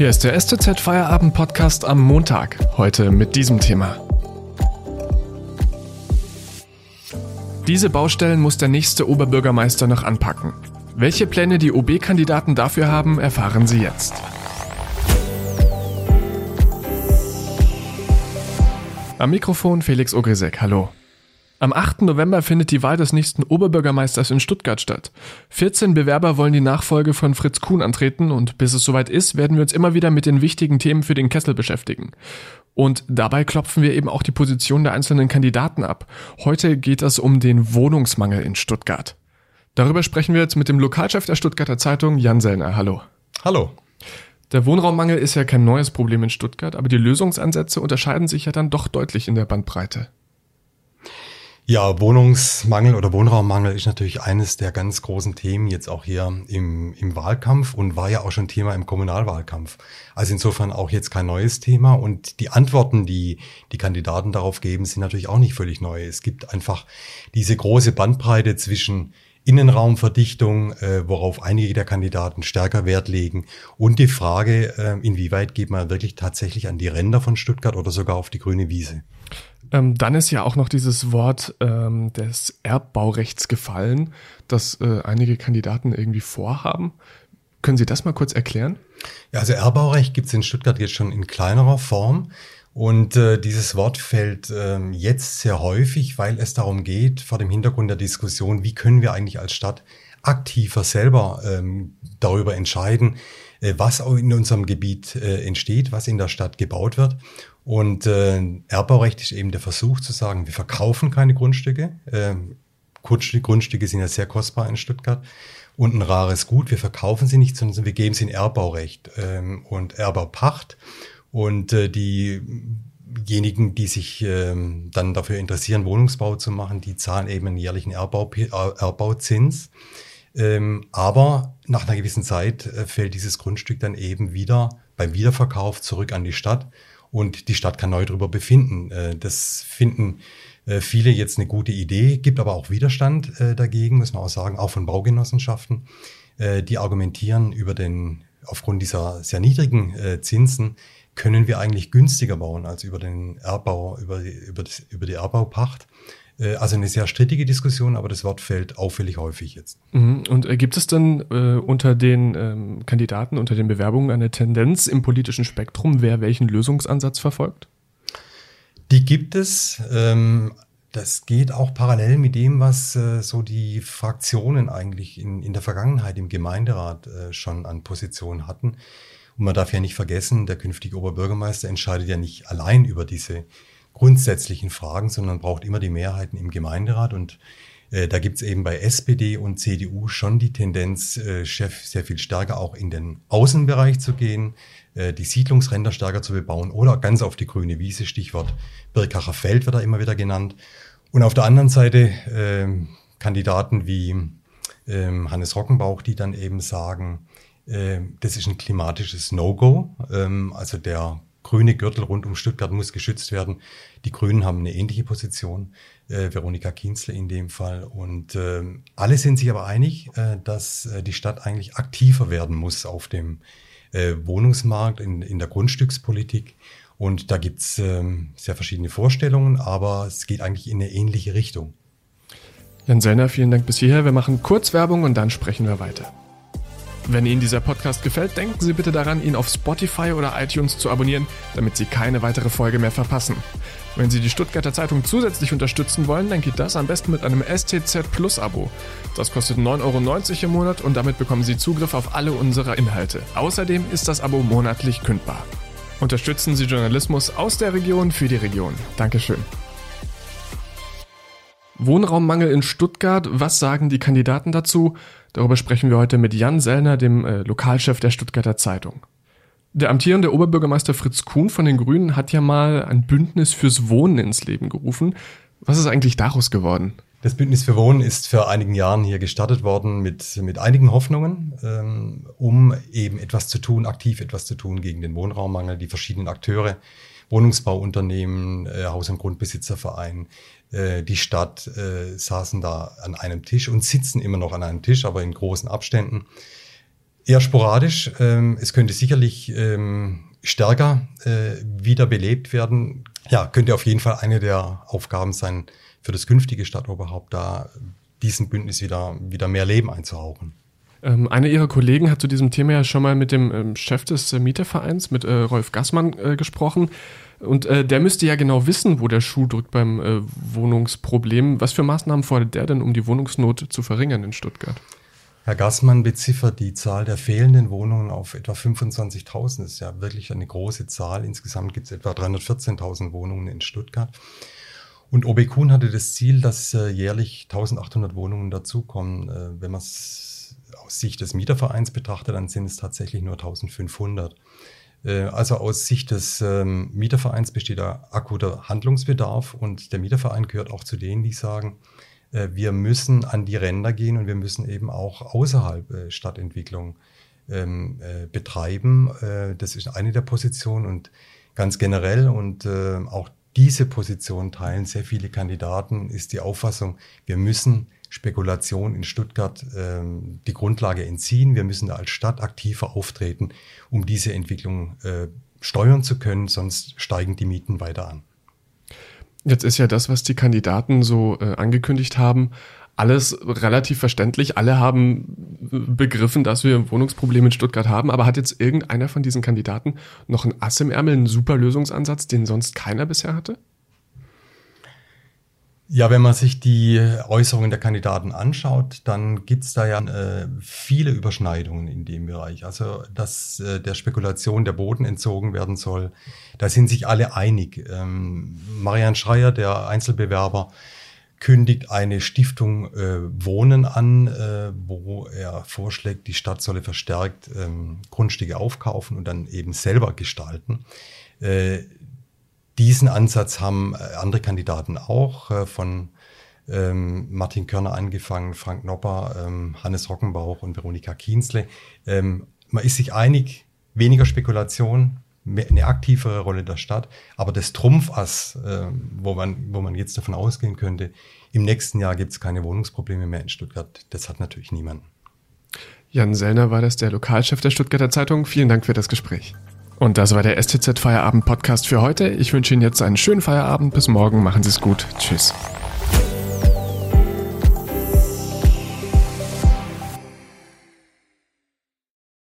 Hier ist der STZ Feierabend Podcast am Montag. Heute mit diesem Thema. Diese Baustellen muss der nächste Oberbürgermeister noch anpacken. Welche Pläne die OB-Kandidaten dafür haben, erfahren Sie jetzt. Am Mikrofon Felix Ogrisek, hallo. Am 8. November findet die Wahl des nächsten Oberbürgermeisters in Stuttgart statt. 14 Bewerber wollen die Nachfolge von Fritz Kuhn antreten und bis es soweit ist, werden wir uns immer wieder mit den wichtigen Themen für den Kessel beschäftigen. Und dabei klopfen wir eben auch die Position der einzelnen Kandidaten ab. Heute geht es um den Wohnungsmangel in Stuttgart. Darüber sprechen wir jetzt mit dem Lokalchef der Stuttgarter Zeitung, Jan Sellner. Hallo. Hallo. Der Wohnraummangel ist ja kein neues Problem in Stuttgart, aber die Lösungsansätze unterscheiden sich ja dann doch deutlich in der Bandbreite. Ja, Wohnungsmangel oder Wohnraummangel ist natürlich eines der ganz großen Themen jetzt auch hier im, im Wahlkampf und war ja auch schon Thema im Kommunalwahlkampf. Also insofern auch jetzt kein neues Thema und die Antworten, die die Kandidaten darauf geben, sind natürlich auch nicht völlig neu. Es gibt einfach diese große Bandbreite zwischen Innenraumverdichtung, äh, worauf einige der Kandidaten stärker Wert legen und die Frage, äh, inwieweit geht man wirklich tatsächlich an die Ränder von Stuttgart oder sogar auf die grüne Wiese. Ähm, dann ist ja auch noch dieses Wort ähm, des Erbbaurechts gefallen, das äh, einige Kandidaten irgendwie vorhaben. Können Sie das mal kurz erklären? Ja, also Erbbaurecht gibt es in Stuttgart jetzt schon in kleinerer Form. Und äh, dieses Wort fällt ähm, jetzt sehr häufig, weil es darum geht, vor dem Hintergrund der Diskussion, wie können wir eigentlich als Stadt aktiver selber ähm, darüber entscheiden, äh, was in unserem Gebiet äh, entsteht, was in der Stadt gebaut wird. Und äh, Erbbaurecht ist eben der Versuch zu sagen, wir verkaufen keine Grundstücke. Ähm, Grundstücke sind ja sehr kostbar in Stuttgart und ein rares Gut. Wir verkaufen sie nicht, sondern wir geben sie in Erbbaurecht ähm, und Erbbaupacht. Und äh, diejenigen, die sich ähm, dann dafür interessieren, Wohnungsbau zu machen, die zahlen eben einen jährlichen Erbbau, Erbbauzins. Ähm, aber nach einer gewissen Zeit äh, fällt dieses Grundstück dann eben wieder beim Wiederverkauf zurück an die Stadt und die Stadt kann neu darüber befinden. Äh, das finden äh, viele jetzt eine gute Idee, gibt aber auch Widerstand äh, dagegen, muss man auch sagen, auch von Baugenossenschaften. Die argumentieren über den, aufgrund dieser sehr niedrigen Zinsen können wir eigentlich günstiger bauen als über den Erbbau, über die, über, das, über die Erbbaupacht. Äh, also eine sehr strittige Diskussion, aber das Wort fällt auffällig häufig jetzt. Mhm. Und äh, gibt es denn äh, unter den ähm, Kandidaten, unter den Bewerbungen eine Tendenz im politischen Spektrum, wer welchen Lösungsansatz verfolgt? Die gibt es. Ähm, das geht auch parallel mit dem, was äh, so die Fraktionen eigentlich in, in der Vergangenheit im Gemeinderat äh, schon an Positionen hatten. Und man darf ja nicht vergessen, der künftige Oberbürgermeister entscheidet ja nicht allein über diese grundsätzlichen Fragen, sondern braucht immer die Mehrheiten im Gemeinderat. Und da gibt's eben bei SPD und CDU schon die Tendenz, äh, Chef sehr viel stärker auch in den Außenbereich zu gehen, äh, die Siedlungsränder stärker zu bebauen oder ganz auf die grüne Wiese, Stichwort Birkacher Feld wird da immer wieder genannt. Und auf der anderen Seite äh, Kandidaten wie äh, Hannes Rockenbauch, die dann eben sagen, äh, das ist ein klimatisches No-Go. Ähm, also der grüne Gürtel rund um Stuttgart muss geschützt werden. Die Grünen haben eine ähnliche Position, äh, Veronika Kienzle in dem Fall. Und äh, alle sind sich aber einig, äh, dass äh, die Stadt eigentlich aktiver werden muss auf dem äh, Wohnungsmarkt, in, in der Grundstückspolitik. Und da gibt's äh, sehr verschiedene Vorstellungen, aber es geht eigentlich in eine ähnliche Richtung. Jan Sellner, vielen Dank bis hierher. Wir machen kurz Werbung und dann sprechen wir weiter. Wenn Ihnen dieser Podcast gefällt, denken Sie bitte daran, ihn auf Spotify oder iTunes zu abonnieren, damit Sie keine weitere Folge mehr verpassen. Wenn Sie die Stuttgarter Zeitung zusätzlich unterstützen wollen, dann geht das am besten mit einem STZ Plus Abo. Das kostet 9,90 Euro im Monat und damit bekommen Sie Zugriff auf alle unsere Inhalte. Außerdem ist das Abo monatlich kündbar. Unterstützen Sie Journalismus aus der Region für die Region. Dankeschön. Wohnraummangel in Stuttgart, was sagen die Kandidaten dazu? Darüber sprechen wir heute mit Jan Sellner, dem äh, Lokalchef der Stuttgarter Zeitung. Der amtierende Oberbürgermeister Fritz Kuhn von den Grünen hat ja mal ein Bündnis fürs Wohnen ins Leben gerufen. Was ist eigentlich daraus geworden? Das Bündnis für Wohnen ist vor einigen Jahren hier gestartet worden mit, mit einigen Hoffnungen, ähm, um eben etwas zu tun, aktiv etwas zu tun gegen den Wohnraummangel. Die verschiedenen Akteure, Wohnungsbauunternehmen, äh, Haus- und Grundbesitzerverein, äh, die Stadt äh, saßen da an einem Tisch und sitzen immer noch an einem Tisch, aber in großen Abständen. Eher sporadisch. Ähm, es könnte sicherlich ähm, stärker äh, wiederbelebt werden. Ja, könnte auf jeden Fall eine der Aufgaben sein für das künftige Stadtoberhaupt, da diesem Bündnis wieder, wieder mehr Leben einzuhauchen. Ähm, einer Ihrer Kollegen hat zu diesem Thema ja schon mal mit dem ähm, Chef des äh, Mietervereins, mit äh, Rolf Gassmann, äh, gesprochen. Und äh, der müsste ja genau wissen, wo der Schuh drückt beim äh, Wohnungsproblem. Was für Maßnahmen fordert der denn, um die Wohnungsnot zu verringern in Stuttgart? Herr Gassmann beziffert die Zahl der fehlenden Wohnungen auf etwa 25.000. Das ist ja wirklich eine große Zahl. Insgesamt gibt es etwa 314.000 Wohnungen in Stuttgart. Und OB Kuhn hatte das Ziel, dass äh, jährlich 1800 Wohnungen dazukommen. Wenn man es aus Sicht des Mietervereins betrachtet, dann sind es tatsächlich nur 1500. Äh, also aus Sicht des ähm, Mietervereins besteht da akuter Handlungsbedarf und der Mieterverein gehört auch zu denen, die sagen, äh, wir müssen an die Ränder gehen und wir müssen eben auch außerhalb äh, Stadtentwicklung ähm, äh, betreiben. Das ist eine der Positionen und ganz generell und äh, auch diese Position teilen sehr viele Kandidaten, ist die Auffassung, wir müssen Spekulation in Stuttgart ähm, die Grundlage entziehen. Wir müssen da als Stadt aktiver auftreten, um diese Entwicklung äh, steuern zu können, sonst steigen die Mieten weiter an. Jetzt ist ja das, was die Kandidaten so äh, angekündigt haben, alles relativ verständlich. Alle haben begriffen, dass wir ein Wohnungsproblem in Stuttgart haben. Aber hat jetzt irgendeiner von diesen Kandidaten noch ein Ass im Ärmel, einen super Lösungsansatz, den sonst keiner bisher hatte? Ja, wenn man sich die Äußerungen der Kandidaten anschaut, dann gibt's da ja äh, viele Überschneidungen in dem Bereich. Also, dass äh, der Spekulation der Boden entzogen werden soll, da sind sich alle einig. Ähm, Marian Schreier, der Einzelbewerber, kündigt eine Stiftung äh, Wohnen an, äh, wo er vorschlägt, die Stadt solle verstärkt ähm, Grundstücke aufkaufen und dann eben selber gestalten. Äh, diesen Ansatz haben äh, andere Kandidaten auch, äh, von ähm, Martin Körner angefangen, Frank Nopper, ähm, Hannes Rockenbauch und Veronika Kienzle. Ähm, man ist sich einig, weniger Spekulation, eine aktivere Rolle der Stadt, aber das Trumpfass, äh, wo, man, wo man jetzt davon ausgehen könnte, im nächsten Jahr gibt es keine Wohnungsprobleme mehr in Stuttgart, das hat natürlich niemand. Jan Sellner war das, der Lokalchef der Stuttgarter Zeitung. Vielen Dank für das Gespräch. Und das war der STZ Feierabend Podcast für heute. Ich wünsche Ihnen jetzt einen schönen Feierabend. Bis morgen. Machen Sie es gut. Tschüss.